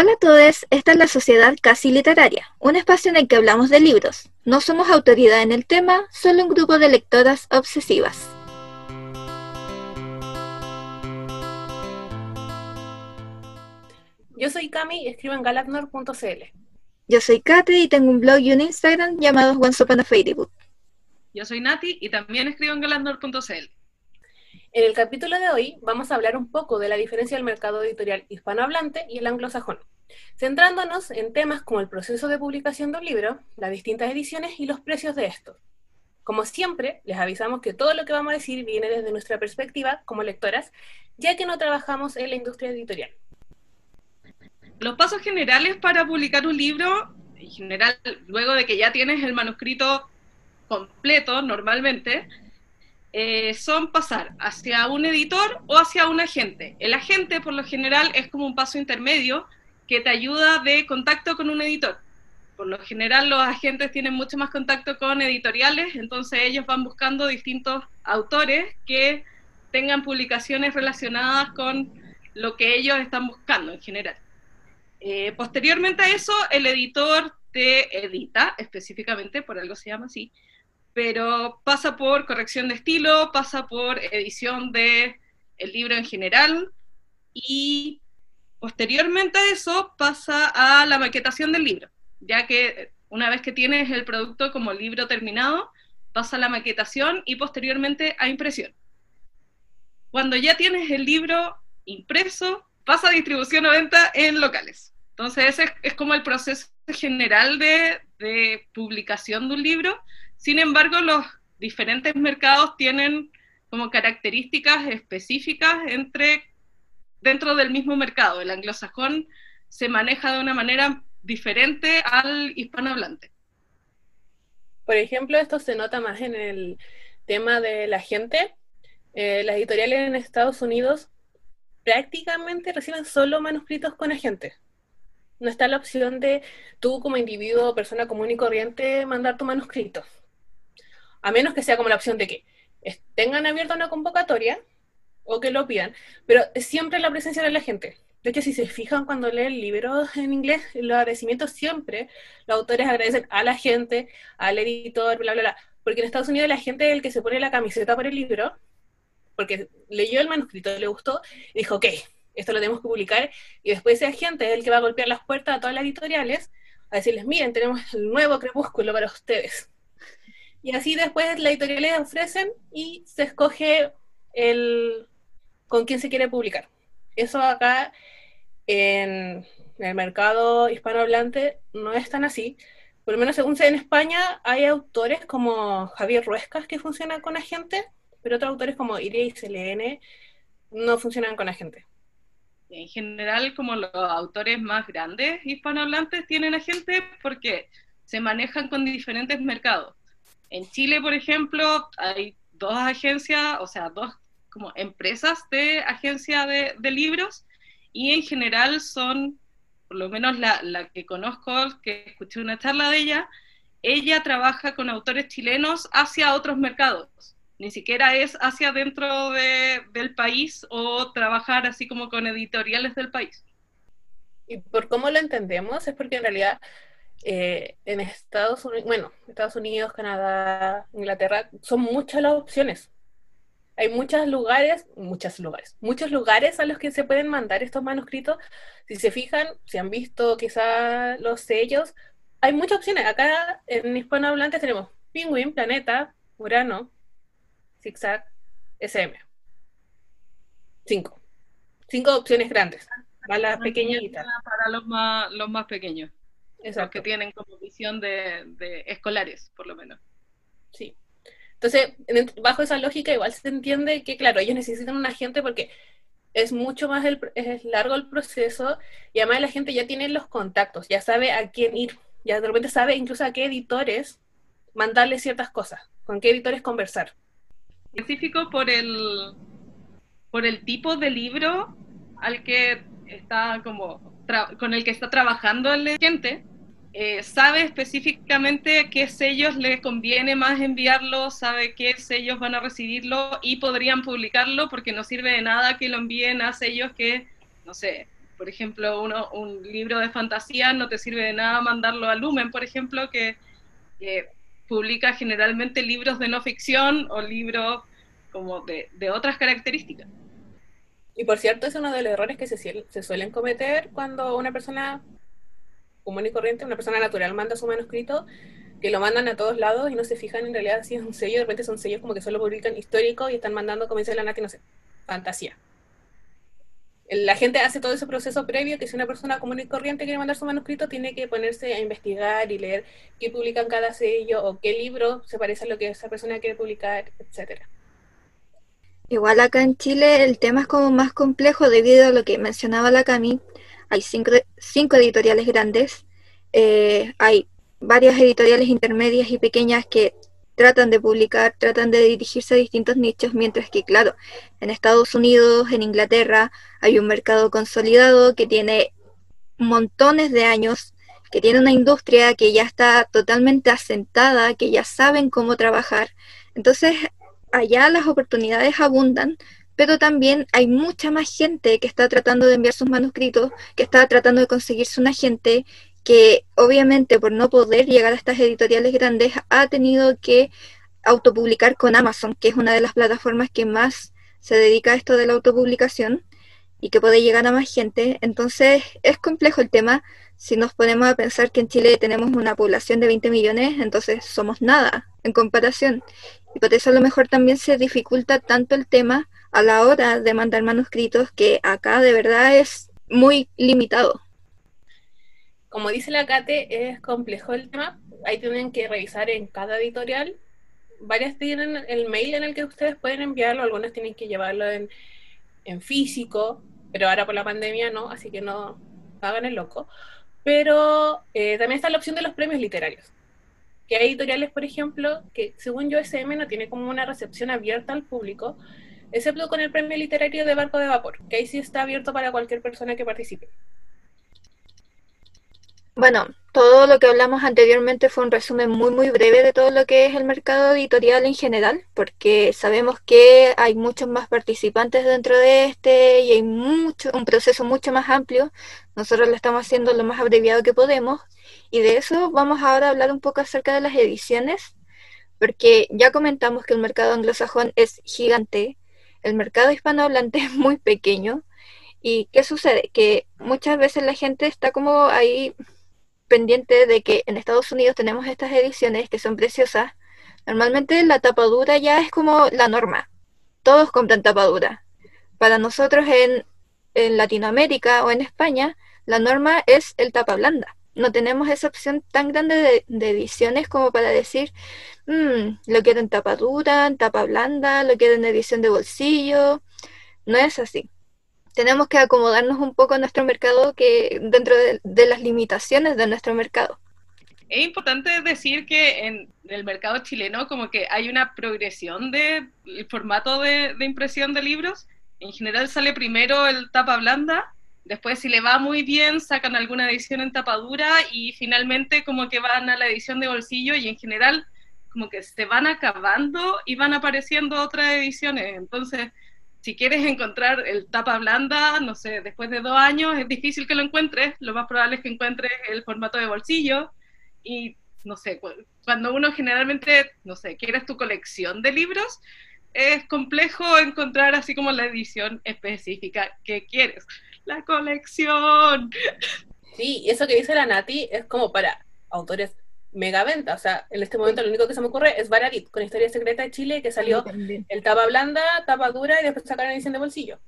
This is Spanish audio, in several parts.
Hola a todos, esta es la Sociedad Casi Literaria, un espacio en el que hablamos de libros. No somos autoridad en el tema, solo un grupo de lectoras obsesivas. Yo soy Cami y escribo en galatnor.cl. Yo soy Kate y tengo un blog y un Instagram llamados Once Upon a Fairybook. Yo soy Nati y también escribo en galatnor.cl. En el capítulo de hoy vamos a hablar un poco de la diferencia del mercado editorial hispanohablante y el anglosajón, centrándonos en temas como el proceso de publicación de un libro, las distintas ediciones y los precios de estos. Como siempre, les avisamos que todo lo que vamos a decir viene desde nuestra perspectiva como lectoras, ya que no trabajamos en la industria editorial. Los pasos generales para publicar un libro, en general, luego de que ya tienes el manuscrito completo normalmente, eh, son pasar hacia un editor o hacia un agente. El agente, por lo general, es como un paso intermedio que te ayuda de contacto con un editor. Por lo general, los agentes tienen mucho más contacto con editoriales, entonces ellos van buscando distintos autores que tengan publicaciones relacionadas con lo que ellos están buscando en general. Eh, posteriormente a eso, el editor te edita, específicamente, por algo se llama así, pero pasa por corrección de estilo, pasa por edición de el libro en general y posteriormente a eso pasa a la maquetación del libro, ya que una vez que tienes el producto como libro terminado, pasa a la maquetación y posteriormente a impresión. Cuando ya tienes el libro impreso, pasa a distribución o venta en locales. Entonces ese es, como el proceso general de, de publicación de un libro sin embargo, los diferentes mercados tienen como características específicas entre dentro del mismo mercado. El anglosajón se maneja de una manera diferente al hispanohablante. Por ejemplo, esto se nota más en el tema de la gente. Eh, las editoriales en Estados Unidos prácticamente reciben solo manuscritos con agentes. No está la opción de tú como individuo persona común y corriente mandar tu manuscrito a menos que sea como la opción de que tengan abierta una convocatoria o que lo pidan, pero siempre la presencia de la gente. De hecho, si se fijan cuando leen libros en inglés, los agradecimientos siempre, los autores agradecen a la gente, al editor, bla, bla, bla. Porque en Estados Unidos la gente es el que se pone la camiseta por el libro, porque leyó el manuscrito, le gustó, y dijo, ok, esto lo tenemos que publicar, y después ese agente es el que va a golpear las puertas a todas las editoriales, a decirles, miren, tenemos el nuevo crepúsculo para ustedes. Y así después la editorial le ofrecen y se escoge el con quién se quiere publicar. Eso acá en el mercado hispanohablante no es tan así. Por lo menos según sé en España hay autores como Javier Ruescas que funcionan con agente, pero otros autores como Iria y CLN no funcionan con agente. En general, como los autores más grandes hispanohablantes tienen agente porque se manejan con diferentes mercados. En Chile, por ejemplo, hay dos agencias, o sea, dos como empresas de agencia de, libros y en general son, por lo menos la, que conozco, que escuché una charla de ella, ella trabaja con autores chilenos hacia otros mercados. Ni siquiera es hacia dentro del país o trabajar así como con editoriales del país. Y por cómo lo entendemos es porque en realidad eh, en Estados Unidos, bueno, Estados Unidos, Canadá, Inglaterra, son muchas las opciones. Hay muchos lugares, muchos lugares, muchos lugares a los que se pueden mandar estos manuscritos. Si se fijan, si han visto quizá los sellos, hay muchas opciones. Acá en hispanohablantes tenemos Penguin, Planeta, Urano, Zigzag, SM. Cinco. Cinco opciones grandes. Para las pequeñitas. Para los más, los más pequeños. Esos que tienen como visión de, escolares, por lo menos. Sí. Entonces, bajo esa lógica, igual se entiende que, claro, ellos necesitan un agente porque es mucho más es largo el proceso y además la gente ya tiene los contactos, ya sabe a quién ir, ya de repente sabe incluso a qué editores mandarle ciertas cosas, con qué editores conversar. Específico por el, por el tipo de libro al que está como con el que está trabajando el agente, eh, sabe específicamente qué sellos le conviene más enviarlo, sabe qué sellos van a recibirlo y podrían publicarlo porque no sirve de nada que lo envíen a sellos que, no sé, Por ejemplo, uno, un libro de fantasía no te sirve de nada mandarlo a Lumen, por ejemplo, que, publica generalmente libros de no ficción o libros como de, de, otras características. Y por cierto, es uno de los errores que se, se suelen cometer cuando una persona común y corriente, una persona natural manda su manuscrito, que lo mandan a todos lados y no se fijan en realidad si es un sello, de repente son sellos como que solo publican histórico y están mandando, como dice la Nati, no sé, fantasía. La gente hace todo ese proceso previo que si una persona común y corriente quiere mandar su manuscrito, tiene que ponerse a investigar y leer qué publican cada sello o qué libro se parece a lo que esa persona quiere publicar, etcétera. Igual acá en Chile el tema es como más complejo debido a lo que mencionaba la Cami. Hay cinco, cinco editoriales grandes, eh, hay varias editoriales intermedias y pequeñas que tratan de publicar, tratan de dirigirse a distintos nichos, mientras que, claro, en Estados Unidos, en Inglaterra, hay un mercado consolidado que tiene montones de años, que tiene una industria que ya está totalmente asentada, que ya saben cómo trabajar. Entonces, allá las oportunidades abundan, pero también hay mucha más gente que está tratando de enviar sus manuscritos, que está tratando de conseguirse un agente que obviamente por no poder llegar a estas editoriales grandes ha tenido que autopublicar con Amazon, que es una de las plataformas que más se dedica a esto de la autopublicación y que puede llegar a más gente. Entonces es complejo el tema. Si nos ponemos a pensar que en Chile tenemos una población de 20 millones, entonces somos nada en comparación. Y por eso a lo mejor también se dificulta tanto el tema a la hora de mandar manuscritos que acá de verdad es muy limitado como dice la Cate, es complejo el tema. Ahí tienen que revisar en cada editorial. Varias tienen el mail en el que ustedes pueden enviarlo, algunas tienen que llevarlo en, físico, pero ahora por la pandemia no, así que no hagan el loco. Pero eh, también está la opción de los premios literarios. Que hay editoriales, por ejemplo, que según yo no tiene como una recepción abierta al público, excepto con el premio literario de Barco de Vapor, que ahí sí está abierto para cualquier persona que participe. Bueno, todo lo que hablamos anteriormente fue un resumen muy muy breve de todo lo que es el mercado editorial en general, porque sabemos que hay muchos más participantes dentro de este y hay mucho un proceso mucho más amplio. Nosotros lo estamos haciendo lo más abreviado que podemos y de eso vamos ahora a hablar un poco acerca de las ediciones, porque ya comentamos que el mercado anglosajón es gigante, el mercado hispanohablante es muy pequeño. ¿Y qué sucede? Que muchas veces la gente está como ahí pendiente de que en Estados Unidos tenemos estas ediciones que son preciosas. Normalmente la tapadura ya es como la norma. Todos compran tapadura. Para nosotros en, Latinoamérica o en España, la norma es el tapa blanda. No tenemos esa opción tan grande de, ediciones como para decir, mm, lo quiero en tapadura, en tapa blanda, lo quiero en edición de bolsillo. No es así tenemos que acomodarnos un poco a nuestro mercado que dentro de, las limitaciones de nuestro mercado. Es importante decir que en el mercado chileno como que hay una progresión del formato de, impresión de libros. En general sale primero el tapa blanda, después si le va muy bien sacan alguna edición en tapa dura y finalmente como que van a la edición de bolsillo y en general como que se van acabando y van apareciendo otras ediciones. Entonces si quieres encontrar el tapa blanda, no sé, después de dos años es difícil que lo encuentres, lo más probable es que encuentres el formato de bolsillo y no sé, cuando uno generalmente, no sé, quieres tu colección de libros, es complejo encontrar así como la edición específica que quieres. La colección. Sí, eso que dice la Nati es como para autores mega venta. O sea, en este momento lo único que se me ocurre es Bararit, con Historia Secreta de Chile, que salió el tapa blanda, tapa dura y después sacaron edición de bolsillo.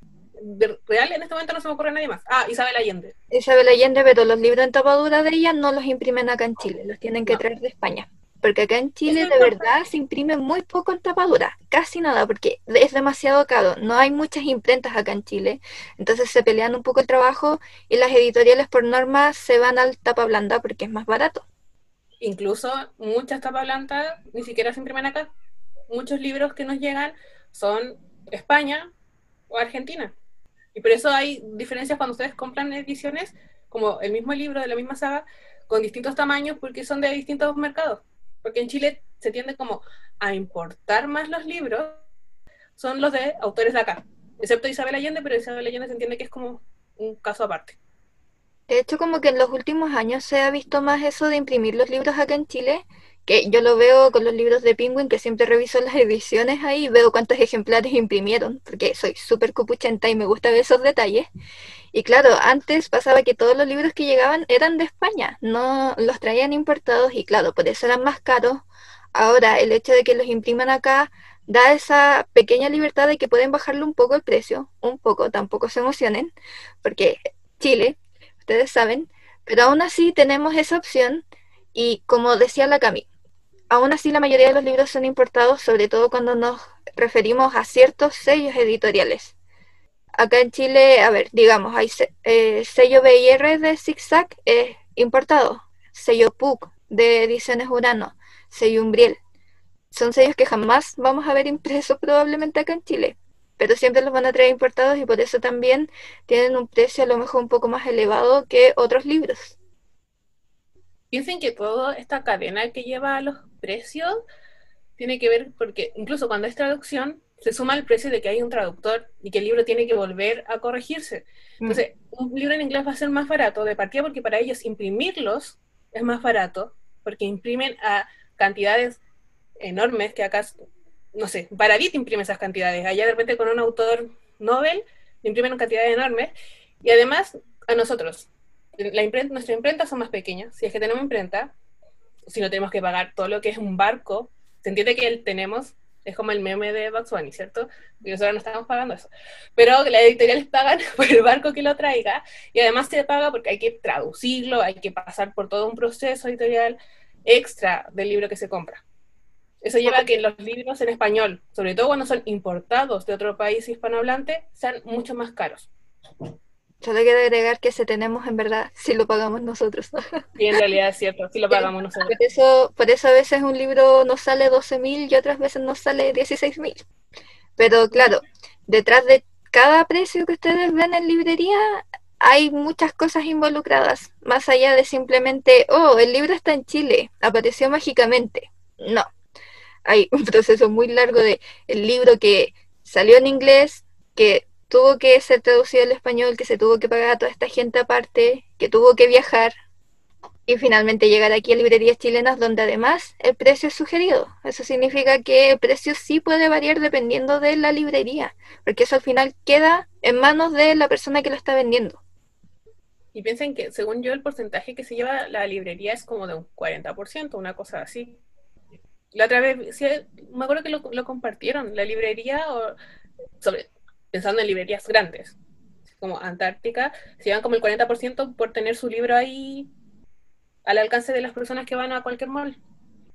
real, en este momento no se me ocurre nadie más. Ah, Isabel Allende. Isabel Allende, pero los libros en tapa dura de ella no los imprimen acá en Chile, los tienen que traer de España. Porque acá en Chile de verdad se imprime muy poco en tapadura, casi nada, porque es demasiado caro. No hay muchas imprentas acá en Chile, entonces se pelean un poco el trabajo y las editoriales por norma se van al tapa blanda porque es más barato. Incluso muchas tapas blancas ni siquiera se imprimen acá. Muchos libros que nos llegan son España o Argentina. Y por eso hay diferencias cuando ustedes compran ediciones, como el mismo libro de la misma saga, con distintos tamaños porque son de distintos mercados. Porque en Chile se tiende como a importar más los libros, son los de autores de acá. Excepto Isabel Allende, pero Isabel Allende se entiende que es como un caso aparte. De hecho, como que en los últimos años se ha visto más eso de imprimir los libros acá en Chile, que yo lo veo con los libros de Penguin, que siempre reviso las ediciones ahí y veo cuántos ejemplares imprimieron, porque soy súper cupuchenta y me gusta ver esos detalles. Y claro, antes pasaba que todos los libros que llegaban eran de España, no los traían importados y claro, por eso eran más caros. Ahora, el hecho de que los impriman acá da esa pequeña libertad de que pueden bajarle un poco el precio, un poco, tampoco se emocionen, porque Chile, ustedes saben, pero aún así tenemos esa opción y como decía la Cami, aún así la mayoría de los libros son importados, sobre todo cuando nos referimos a ciertos sellos editoriales. Acá en Chile, a ver, digamos, hay eh, sello BIR de Zigzag es importado, sello PUC de Ediciones Urano, sello Umbriel, son sellos que jamás vamos a ver impresos probablemente acá en Chile, pero siempre los van a traer importados y por eso también tienen un precio a lo mejor un poco más elevado que otros libros. Piensen que toda esta cadena que lleva a los precios tiene que ver porque incluso cuando es traducción se suma el precio de que hay un traductor y que el libro tiene que volver a corregirse. Mm. Entonces, un libro en inglés va a ser más barato de partida porque para ellos imprimirlos es más barato porque imprimen a cantidades enormes que acá, no sé, Baradit imprime esas cantidades. Allá de repente con un autor Nobel imprimen cantidades enormes. Y además, a nosotros, la imprenta, nuestra imprenta son más pequeñas. Si es que tenemos imprenta, si no tenemos que pagar todo lo que es un barco, se entiende que el tenemos, es como el meme de Bugs Bunny, ¿cierto? Y nosotros no estamos pagando eso. Pero las editoriales pagan por el barco que lo traiga y además se paga porque hay que traducirlo, hay que pasar por todo un proceso editorial extra del libro que se compra. Eso lleva a que los libros en español, sobre todo cuando son importados de otro país hispanohablante, sean mucho más caros. Solo quiero agregar que se tenemos en verdad si lo pagamos nosotros. Sí, en realidad es cierto, si lo pagamos nosotros. Por eso, por eso a veces un libro nos sale 12.000 y otras veces nos sale 16.000. Pero claro, detrás de cada precio que ustedes ven en librería hay muchas cosas involucradas, más allá de simplemente, oh, el libro está en Chile, apareció mágicamente. No, hay un proceso muy largo de el libro que salió en inglés, que tuvo que ser traducido al español, que se tuvo que pagar a toda esta gente aparte, que tuvo que viajar y finalmente llegar aquí a librerías chilenas donde además el precio es sugerido. Eso significa que el precio sí puede variar dependiendo de la librería, porque eso al final queda en manos de la persona que lo está vendiendo. Y piensen que, según yo, el porcentaje que se lleva la librería es como de un 40%, una cosa así la otra vez, sí, me acuerdo que lo, compartieron, la librería, o, sobre, pensando en librerías grandes, como Antártica, se llevan como el 40% por tener su libro ahí al alcance de las personas que van a cualquier mall.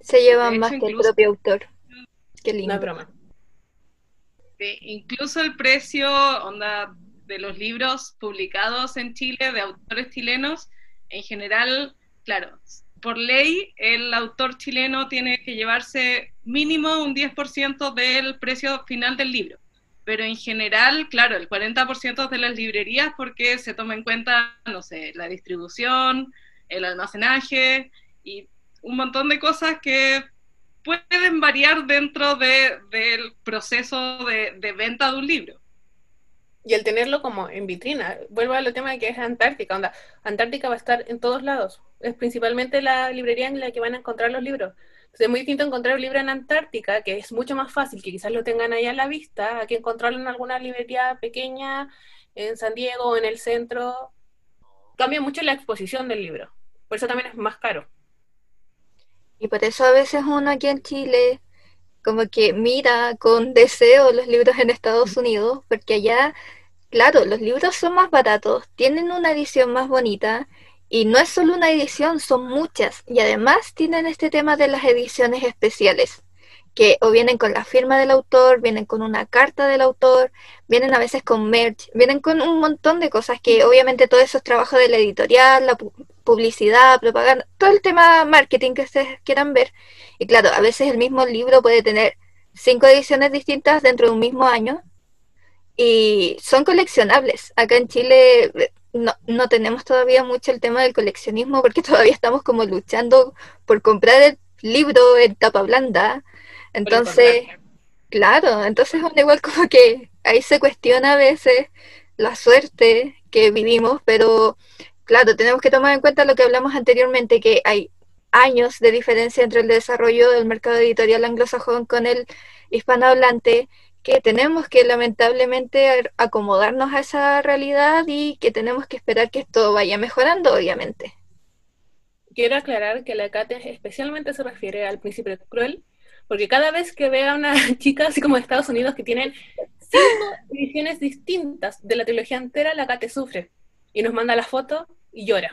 Se llevan más que el propio autor. Qué lindo. No broma. incluso el precio onda, de los libros publicados en Chile de autores chilenos, en general, claro, por ley, el autor chileno tiene que llevarse mínimo un 10% del precio final del libro. Pero en general, claro, el 40% de las librerías porque se toma en cuenta, no sé, la distribución, el almacenaje y un montón de cosas que pueden variar dentro del proceso de, venta de un libro y el tenerlo como en vitrina. Vuelvo al tema de que es Antártica. Onda, Antártica va a estar en todos lados. Es principalmente la librería en la que van a encontrar los libros. Entonces es muy distinto encontrar un libro en Antártica, que es mucho más fácil, que quizás lo tengan ahí a la vista, a que encontrarlo en alguna librería pequeña, en San Diego o en el centro. Cambia mucho la exposición del libro. Por eso también es más caro. Y por eso a veces uno aquí en Chile como que mira con deseo los libros en Estados Unidos, porque allá, claro, los libros son más baratos, tienen una edición más bonita, y no es solo una edición, son muchas, y además tienen este tema de las ediciones especiales, que o vienen con la firma del autor, vienen con una carta del autor, vienen a veces con merch, vienen con un montón de cosas que obviamente todo eso es trabajo de la editorial, la publicidad, propaganda, todo el tema marketing que ustedes quieran ver. Y claro, a veces el mismo libro puede tener cinco ediciones distintas dentro de un mismo año y son coleccionables. Acá en Chile eh, no, no tenemos todavía mucho el tema del coleccionismo porque todavía estamos como luchando por comprar el libro en tapa blanda. Entonces, claro, entonces es igual como que ahí se cuestiona a veces la suerte que vivimos, pero claro, tenemos que tomar en cuenta lo que hablamos anteriormente, que hay años de diferencia entre el desarrollo del mercado editorial anglosajón con el hispanohablante, que tenemos que lamentablemente acomodarnos a esa realidad y que tenemos que esperar que esto vaya mejorando, obviamente. Quiero aclarar que la Kate especialmente se refiere al príncipe cruel, porque cada vez que vea a una chica así como de Estados Unidos que tienen cinco ediciones distintas de la trilogía entera, la Kate sufre y nos manda la foto y llora.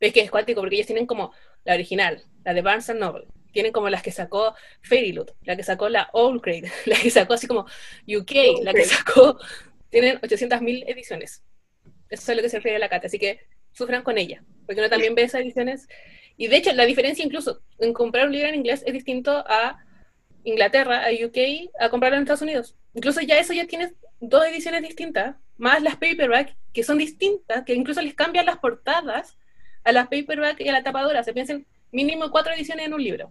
Ves que es cuático porque ellos tienen como la original, la de Barnes Noble. Tienen como las que sacó Fairyloot, la que sacó la Old Grade, la que sacó así como UK, la que sacó. Tienen 800.000 ediciones. Eso es lo que se refiere a la Kate, así que sufran con ella, porque uno también ve esas ediciones. Y de hecho, la diferencia incluso en comprar un libro en inglés es distinto a Inglaterra, a UK, a comprarlo en Estados Unidos. Incluso ya eso ya tienes dos ediciones distintas, más las paperback, que son distintas, que incluso les cambian las portadas a las paperback y a la tapadora. Se piensan mínimo cuatro ediciones en un libro.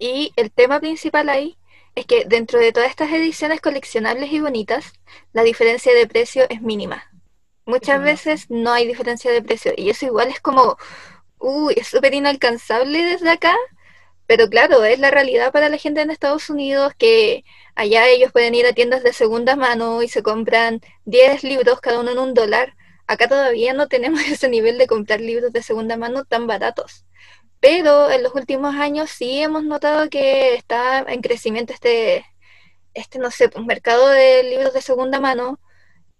Y el tema principal ahí es que dentro de todas estas ediciones coleccionables y bonitas, la diferencia de precio es mínima. Muchas veces no hay diferencia de precio y eso igual es como, uy, es súper inalcanzable desde acá, pero claro, es la realidad para la gente en Estados Unidos que allá ellos pueden ir a tiendas de segunda mano y se compran 10 libros cada uno en un dólar Acá todavía no tenemos ese nivel de comprar libros de segunda mano tan baratos. Pero en los últimos años sí hemos notado que está en crecimiento este, este no sé, pues, mercado de libros de segunda mano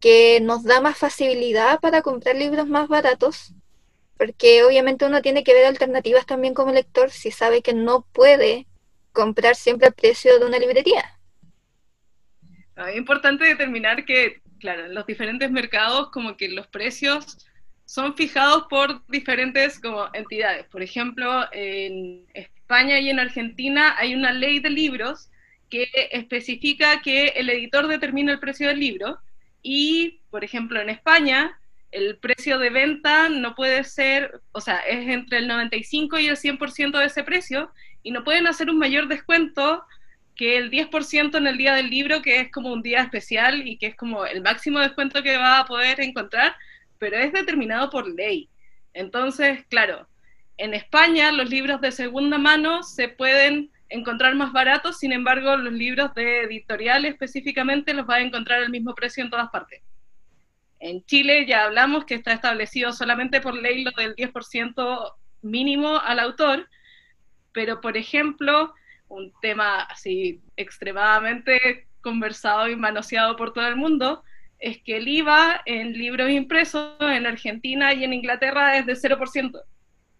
que nos da más facilidad para comprar libros más baratos, porque obviamente uno tiene que ver alternativas también como lector si sabe que no puede comprar siempre el precio de una librería. Es importante determinar que claro, en los diferentes mercados como que los precios son fijados por diferentes como entidades. Por ejemplo, en España y en Argentina hay una ley de libros que especifica que el editor determina el precio del libro y, por ejemplo, en España el precio de venta no puede ser, o sea, es entre el 95 y el 100% de ese precio y no pueden hacer un mayor descuento que el 10% en el día del libro, que es como un día especial y que es como el máximo descuento que va a poder encontrar, pero es determinado por ley. Entonces, claro, en España los libros de segunda mano se pueden encontrar más baratos, sin embargo, los libros de editorial específicamente los va a encontrar al mismo precio en todas partes. En Chile ya hablamos que está establecido solamente por ley lo del 10% mínimo al autor, pero por ejemplo, un tema así extremadamente conversado y manoseado por todo el mundo, es que el IVA en libros impresos en Argentina y en Inglaterra es de 0%.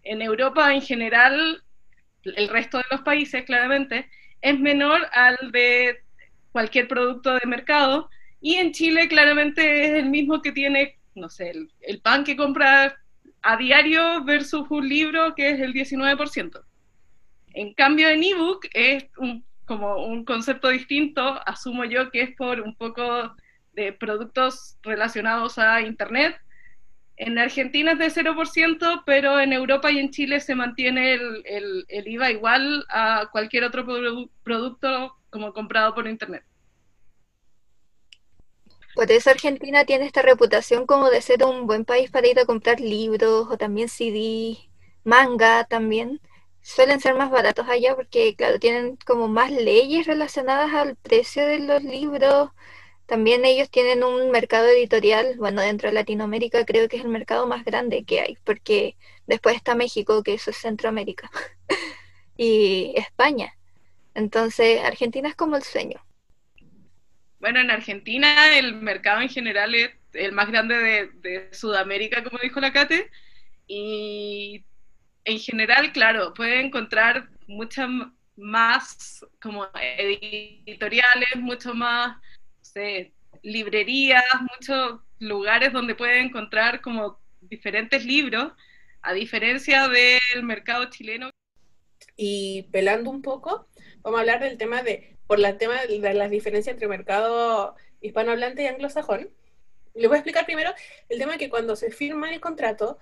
En Europa en general, el resto de los países claramente, es menor al de cualquier producto de mercado y en Chile claramente es el mismo que tiene, no sé, el, el pan que compra a diario versus un libro que es el 19%. En cambio, en ebook es como un concepto distinto, asumo yo que es por un poco de productos relacionados a Internet. En Argentina es de 0%, pero en Europa y en Chile se mantiene el, IVA igual a cualquier otro producto como comprado por Internet. Por eso Argentina tiene esta reputación como de ser un buen país para ir a comprar libros o también CD, manga también suelen ser más baratos allá porque, claro, tienen como más leyes relacionadas al precio de los libros. También ellos tienen un mercado editorial, bueno, dentro de Latinoamérica creo que es el mercado más grande que hay, porque después está México, que eso es Centroamérica, y España. Entonces, Argentina es como el sueño. Bueno, en Argentina el mercado en general es el más grande de, Sudamérica, como dijo la Cate, y en general, claro, puede encontrar muchas más como editoriales, mucho más, librerías, muchos lugares donde puede encontrar como diferentes libros, a diferencia del mercado chileno. Y pelando un poco, vamos a hablar del tema de, por el tema de las diferencias entre mercado hispanohablante y anglosajón. Les voy a explicar primero el tema de que cuando se firma el contrato,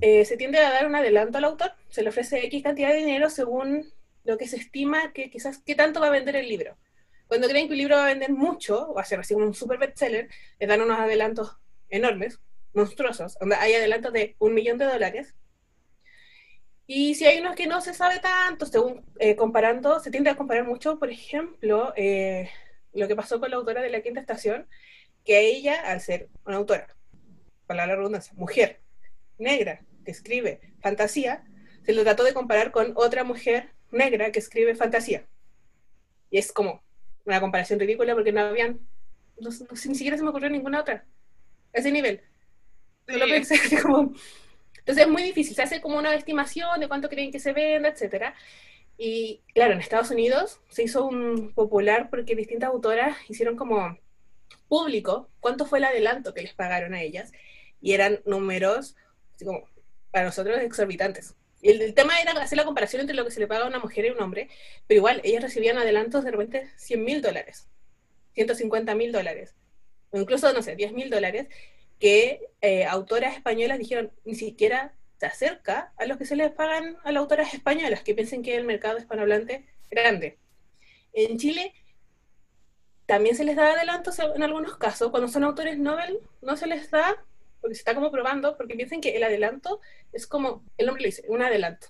eh, se tiende a dar un adelanto al autor, se le ofrece X cantidad de dinero según lo que se estima que quizás qué tanto va a vender el libro. Cuando creen que un libro va a vender mucho, o va a ser así un super bestseller, le dan unos adelantos enormes, monstruosos. hay adelantos de un millón de dólares. Y si hay unos que no se sabe tanto, según eh, comparando, se tiende a comparar mucho, por ejemplo, eh, lo que pasó con la autora de la quinta estación, que ella, al ser una autora, para la redundancia, mujer, negra, que escribe fantasía, se lo trató de comparar con otra mujer negra que escribe fantasía. Y es como una comparación ridícula porque no habían, no, ni siquiera se me ocurrió ninguna otra. A ese nivel. Entonces es muy difícil, se hace como una estimación de cuánto creen que se venda, etcétera. Y claro, en Estados Unidos se hizo un popular porque distintas autoras hicieron como público cuánto fue el adelanto que les pagaron a ellas. Y eran números, así como, para nosotros exorbitantes. El, el, tema era hacer la comparación entre lo que se le paga a una mujer y un hombre, pero igual, ellas recibían adelantos de repente 100 mil dólares, 150 mil dólares, o incluso, no sé, 10 mil dólares, que eh, autoras españolas dijeron, ni siquiera se acerca a los que se les pagan a las autoras españolas, que piensen que el mercado hispanohablante grande. En Chile también se les da adelantos en algunos casos, cuando son autores Nobel no se les da, porque se está como probando, porque piensen que el adelanto es como, el nombre le dice, un adelanto.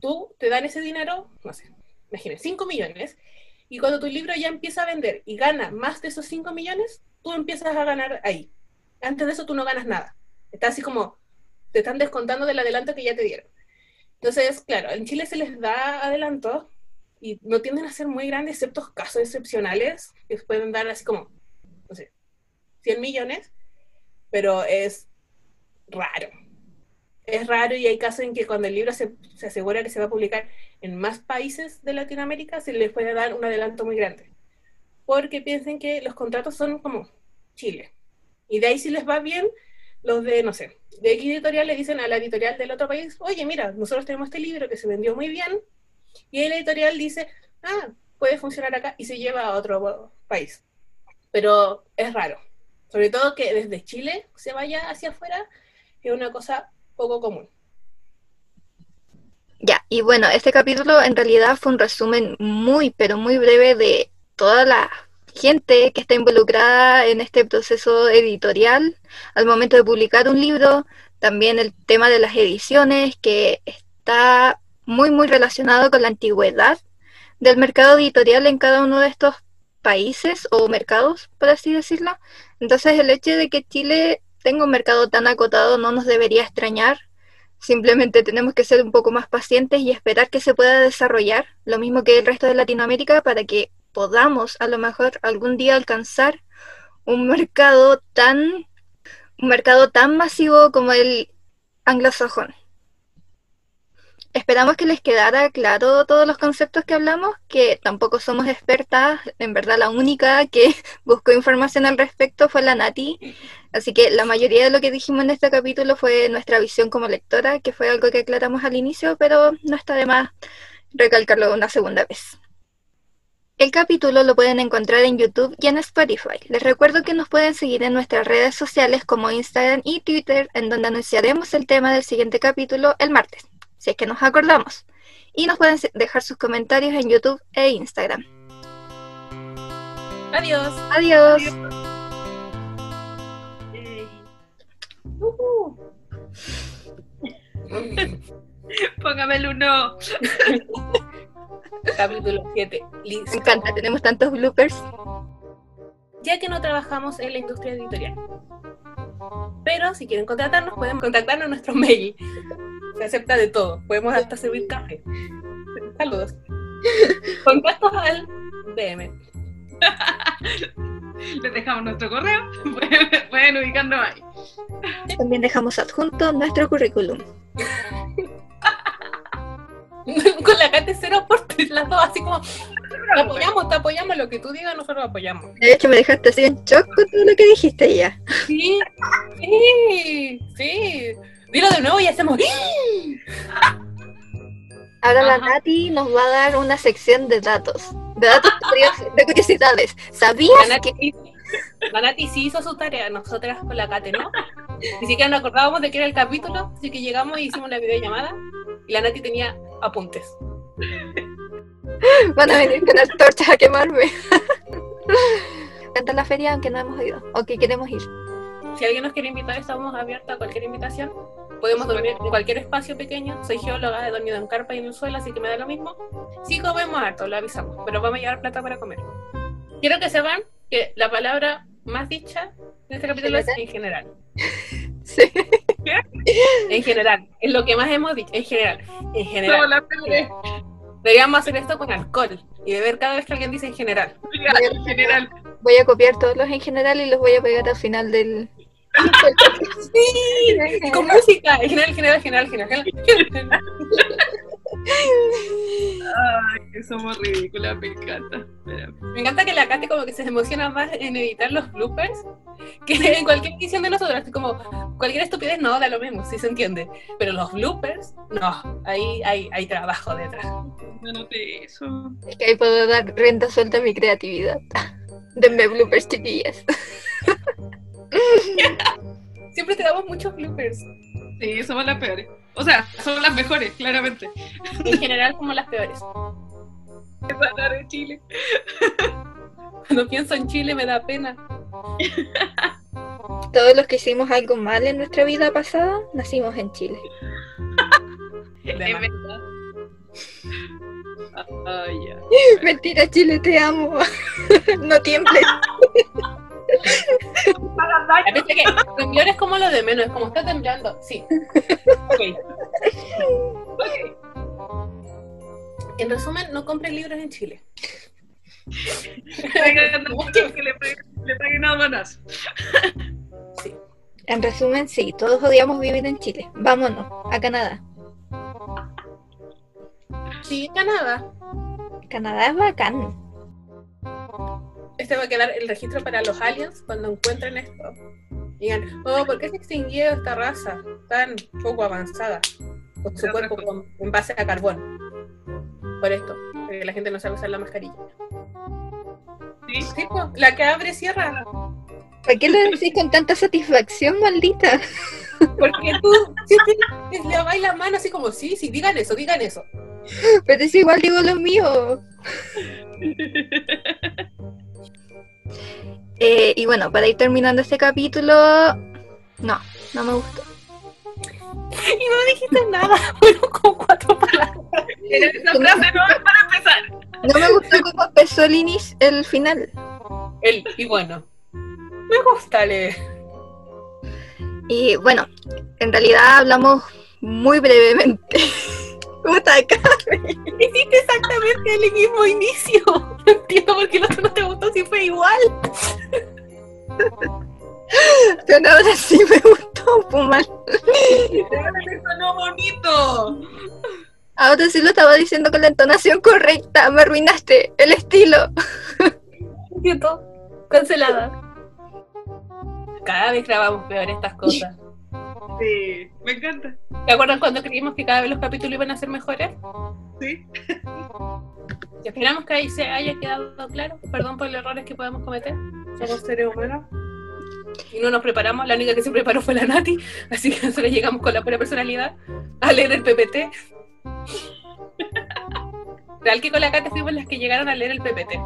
Tú te dan ese dinero, no sé, imagínate, 5 millones, y cuando tu libro ya empieza a vender y gana más de esos 5 millones, tú empiezas a ganar ahí. Antes de eso tú no ganas nada. Está así como, te están descontando del adelanto que ya te dieron. Entonces, claro, en Chile se les da adelanto y no tienden a ser muy grandes, excepto casos excepcionales que pueden dar así como, no sé, 100 millones, pero es raro. Es raro y hay casos en que cuando el libro se, se, asegura que se va a publicar en más países de Latinoamérica, se les puede dar un adelanto muy grande. Porque piensen que los contratos son como Chile. Y de ahí si les va bien, los de, no sé, de X editorial le dicen a la editorial del otro país, oye, mira, nosotros tenemos este libro que se vendió muy bien, y el editorial dice, ah, puede funcionar acá y se lleva a otro país. Pero es raro. Sobre todo que desde Chile se vaya hacia afuera es una cosa poco común. Ya, y bueno, este capítulo en realidad fue un resumen muy, pero muy breve de toda la gente que está involucrada en este proceso editorial al momento de publicar un libro, también el tema de las ediciones, que está muy, muy relacionado con la antigüedad del mercado editorial en cada uno de estos países o mercados, por así decirlo. Entonces el hecho de que Chile tenga un mercado tan acotado no nos debería extrañar. Simplemente tenemos que ser un poco más pacientes y esperar que se pueda desarrollar, lo mismo que el resto de Latinoamérica, para que podamos a lo mejor algún día alcanzar un mercado tan un mercado tan masivo como el anglosajón. Esperamos que les quedara claro todos los conceptos que hablamos, que tampoco somos expertas, en verdad la única que buscó información al respecto fue la Nati, así que la mayoría de lo que dijimos en este capítulo fue nuestra visión como lectora, que fue algo que aclaramos al inicio, pero no está de más recalcarlo una segunda vez. El capítulo lo pueden encontrar en YouTube y en Spotify. Les recuerdo que nos pueden seguir en nuestras redes sociales como Instagram y Twitter, en donde anunciaremos el tema del siguiente capítulo el martes si es que nos acordamos. Y nos pueden dejar sus comentarios en YouTube e Instagram. Adiós. Adiós. Póngame el uno. Capítulo 7. Listo. Me encanta, tenemos tantos bloopers. Ya que no trabajamos en la industria editorial. Pero si quieren contratarnos, pueden contactarnos en nuestro mail se acepta de todo. Podemos hasta servir café. Saludos. Contactos al DM. Les dejamos nuestro correo, pueden, ubicarnos ahí. También dejamos adjunto nuestro currículum. Con la gente cero aportes, las dos así como te apoyamos, te apoyamos, lo que tú digas, nosotros apoyamos. De hecho, me dejaste así en shock con todo lo que dijiste ya. Sí, sí, sí. Dilo de nuevo y hacemos. Ahora la Nati nos va a dar una sección de datos. De datos de curiosidades. ¿Sabías la Nati, que... La Nati sí hizo su tarea, nosotras con la Kate, ¿no? Ni siquiera nos acordábamos de que era el capítulo, así que llegamos y hicimos una videollamada y la Nati tenía apuntes. Van a venir con las torchas a quemarme. Canta la feria aunque no hemos ido, o que queremos ir. si alguien nos quiere invitar, estamos abiertos a cualquier invitación. Podemos dormir en cualquier espacio pequeño. Soy geóloga, he dormido en carpa y en el suelo, así que me da lo mismo. Sí comemos harto, lo avisamos, pero vamos a llevar plata para comer. Quiero que sepan que la palabra más dicha en este capítulo es en general. Sí. En general, es lo que más hemos dicho, en general. En general. Peores. Deberíamos hacer esto con alcohol y beber cada vez que alguien dice en general. En general. Voy a copiar todos los en general y los voy a pegar al final del. Sí, con música. En general, en general, en general, en general. Ay, que somos ridículas, me encanta. Me encanta que la Katy como que se emociona más en editar los bloopers que en cualquier edición de nosotros. Como cualquier estupidez no da lo mismo, sí se entiende. Pero los bloopers, no, ahí hay, hay trabajo detrás. Eso. Es que ahí puedo dar renta suelta a mi creatividad. Denme bloopers, chiquillas. Siempre te damos muchos bloopers. Sí, somos las peores. O sea, somos las mejores, claramente. En general como las peores. Hablar de Chile. Cuando pienso en Chile me da pena. Todos los que hicimos algo mal en nuestra vida pasada, nacimos en Chile. Es verdad. Ay, ya. Mentira, Chile, te amo. no tiembles. Que temblor es como lo de menos, es como está temblando. Sí. Ok. En resumen, no compren libros en Chile. Que le le paguen aduanas. Sí. En resumen, sí, todos odiamos vivir en Chile. Vámonos, a Canadá. Sí, Canadá. Canadá es bacán. Este va a quedar el registro para los aliens cuando encuentren esto. Digan, oh, ¿por qué se extinguió esta raza tan poco avanzada? Con su cuerpo con- en base a carbón. Por esto, porque la gente no sabe usar la mascarilla. Sí. Sí, la que abre cierra. ¿Para qué lo decís con tanta satisfacción, maldita? Porque tú siempre le laváis la mano así como, sí, sí, digan eso, digan eso. Pero es igual digo lo mío. Eh, y bueno, para ir terminando este capítulo, no, no me gustó. Y no dijiste nada, fueron como cuatro palabras. Esa frase no es para empezar. No me gustó cómo empezó el inicio, el final. El, y bueno, me gusta leer. Y bueno, en realidad hablamos muy brevemente. Puta cara. Hiciste exactamente el mismo inicio. No entiendo por qué el otro no te gustó si fue igual. Pero ahora sí me gustó, Pumal. Eso no bonito. Ahora sí lo estaba diciendo con la entonación correcta. Me arruinaste el estilo. Siento cancelada. Cada vez grabamos peor estas cosas. Sí, me encanta. ¿Te acuerdan cuando creímos que cada vez los capítulos iban a ser mejores? Sí. Y esperamos que ahí se haya quedado claro. Perdón por los errores que podemos cometer. Somos seres humanos. Y no nos preparamos. La única que se preparó fue la Nati. Así que nosotros llegamos con la pura personalidad a leer el PPT. Real que con la Kate fuimos las que llegaron a leer el PPT.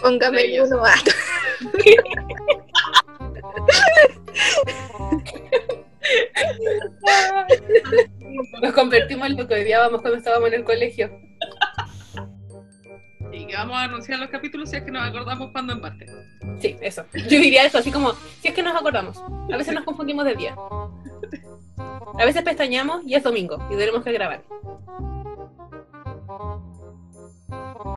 Póngame uno a. Nos convertimos en lo que odiábamos cuando estábamos en el colegio que vamos a anunciar los capítulos si es que nos acordamos cuando en. Sí, eso. Yo diría eso, así como, si es que nos acordamos. A veces nos confundimos de día. A veces pestañamos y es domingo y tenemos que grabar.